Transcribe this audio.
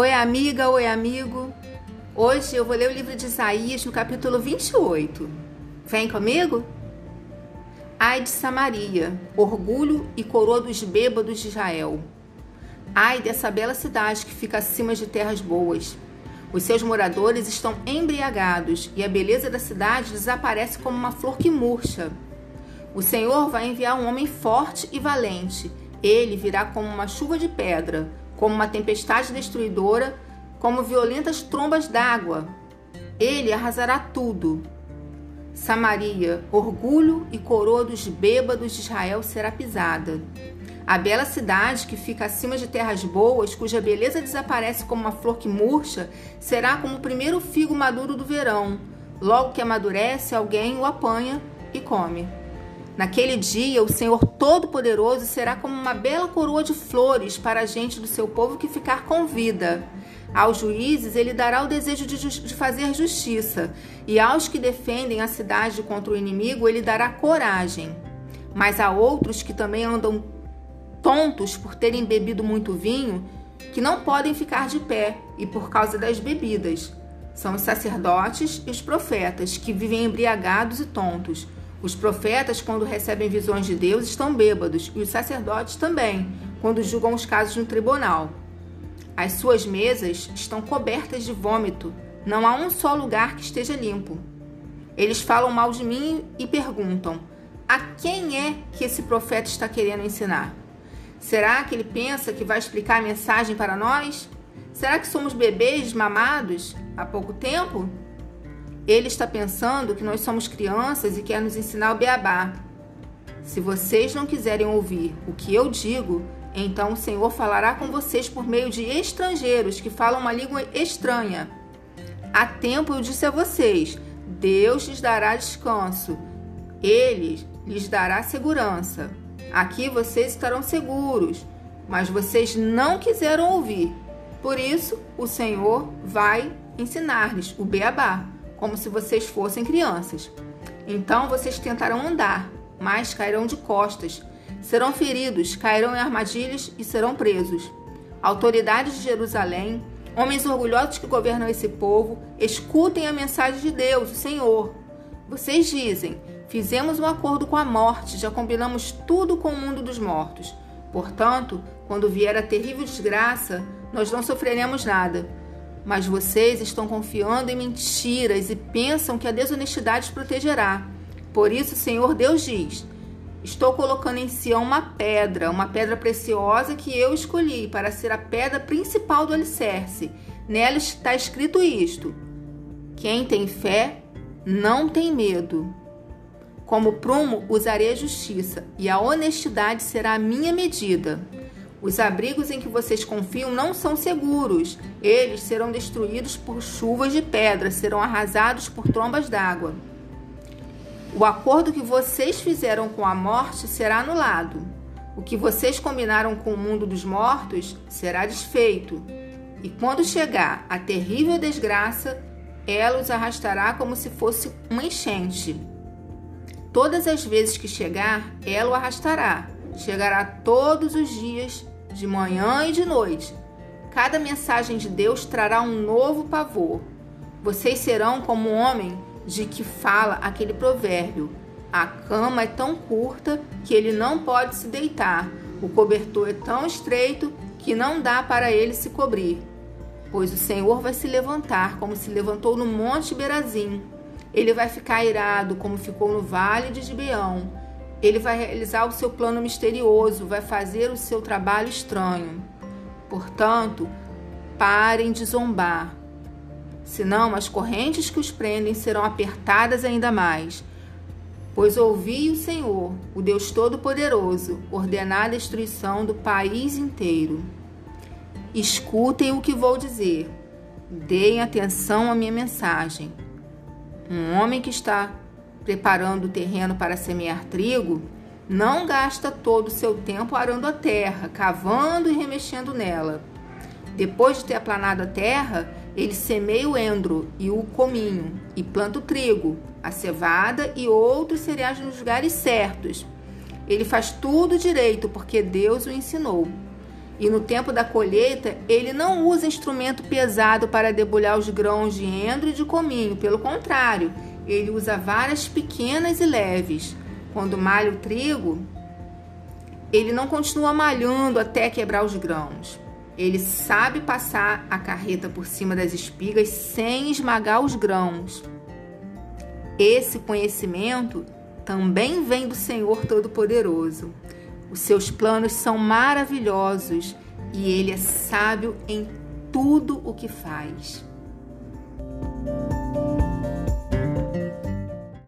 Oi, amiga, oi, amigo. Hoje eu vou ler o livro de Isaías no capítulo 28. Vem comigo? Ai de Samaria, orgulho e coroa dos bêbados de Israel. Ai dessa bela cidade que fica acima de terras boas. Os seus moradores estão embriagados e a beleza da cidade desaparece como uma flor que murcha. O Senhor vai enviar um homem forte e valente. Ele virá como uma chuva de pedra como uma tempestade destruidora, como violentas trombas d'água. Ele arrasará tudo. Samaria, orgulho e coroa dos bêbados de Israel será pisada. A bela cidade que fica acima de terras boas, cuja beleza desaparece como uma flor que murcha, será como o primeiro figo maduro do verão. Logo que amadurece, alguém o apanha e come. Naquele dia, o Senhor Todo-Poderoso será como uma bela coroa de flores para a gente do seu povo que ficar com vida. Aos juízes, ele dará o desejo de, de, fazer justiça, e aos que defendem a cidade contra o inimigo, ele dará coragem. Mas a outros que também andam tontos por terem bebido muito vinho, que não podem ficar de pé, e por causa das bebidas. São os sacerdotes e os profetas, que vivem embriagados e tontos os profetas, quando recebem visões de Deus, estão bêbados, e os sacerdotes também, quando julgam os casos no tribunal. As suas mesas estão cobertas de vômito, não há um só lugar que esteja limpo. Eles falam mal de mim e perguntam: a quem é que esse profeta está querendo ensinar? Será que ele pensa que vai explicar a mensagem para nós? Será que somos bebês mamados há pouco tempo? Ele está pensando que nós somos crianças e quer nos ensinar o beabá. Se vocês não quiserem ouvir o que eu digo, então o Senhor falará com vocês por meio de estrangeiros que falam uma língua estranha. Há tempo eu disse a vocês: Deus lhes dará descanso, Ele lhes dará segurança. Aqui vocês estarão seguros, mas vocês não quiseram ouvir. Por isso, o Senhor vai ensinar-lhes o beabá como se vocês fossem crianças. Então vocês tentarão andar, mas cairão de costas. Serão feridos, cairão em armadilhas e serão presos. Autoridades de Jerusalém, homens orgulhosos que governam esse povo, escutem a mensagem de Deus, o Senhor. Vocês dizem: Fizemos um acordo com a morte, já combinamos tudo com o mundo dos mortos. Portanto, quando vier a terrível desgraça, nós não sofreremos nada. Mas vocês estão confiando em mentiras e pensam que a desonestidade os protegerá. Por isso, o Senhor Deus diz: Estou colocando em Sião uma pedra, uma pedra preciosa que eu escolhi para ser a pedra principal do alicerce. Nela está escrito isto: Quem tem fé não tem medo. Como prumo, usarei a justiça, e a honestidade será a minha medida. Os abrigos em que vocês confiam não são seguros. Eles serão destruídos por chuvas de pedra, serão arrasados por trombas d'água. O acordo que vocês fizeram com a morte será anulado. O que vocês combinaram com o mundo dos mortos será desfeito. E quando chegar a terrível desgraça, ela os arrastará como se fosse uma enchente. Todas as vezes que chegar, ela o arrastará chegará todos os dias, de manhã e de noite. Cada mensagem de Deus trará um novo pavor. Vocês serão como o homem de que fala aquele provérbio: a cama é tão curta que ele não pode se deitar, o cobertor é tão estreito que não dá para ele se cobrir. Pois o Senhor vai se levantar como se levantou no monte Berazim. Ele vai ficar irado como ficou no vale de Gibeão ele vai realizar o seu plano misterioso, vai fazer o seu trabalho estranho. Portanto, parem de zombar. Senão, as correntes que os prendem serão apertadas ainda mais. Pois ouvi o Senhor, o Deus Todo-Poderoso, ordenar a destruição do país inteiro. Escutem o que vou dizer. Deem atenção à minha mensagem. Um homem que está preparando o terreno para semear trigo, não gasta todo o seu tempo arando a terra, cavando e remexendo nela. Depois de ter aplanado a terra, ele semeia o endro e o cominho, e planta o trigo, a cevada e outros cereais nos lugares certos. Ele faz tudo direito porque Deus o ensinou. E no tempo da colheita, ele não usa instrumento pesado para debulhar os grãos de endro e de cominho. Pelo contrário, ele usa varas pequenas e leves. Quando malha o trigo, ele não continua malhando até quebrar os grãos. Ele sabe passar a carreta por cima das espigas sem esmagar os grãos. Esse conhecimento também vem do Senhor Todo-Poderoso. Os seus planos são maravilhosos e ele é sábio em tudo o que faz.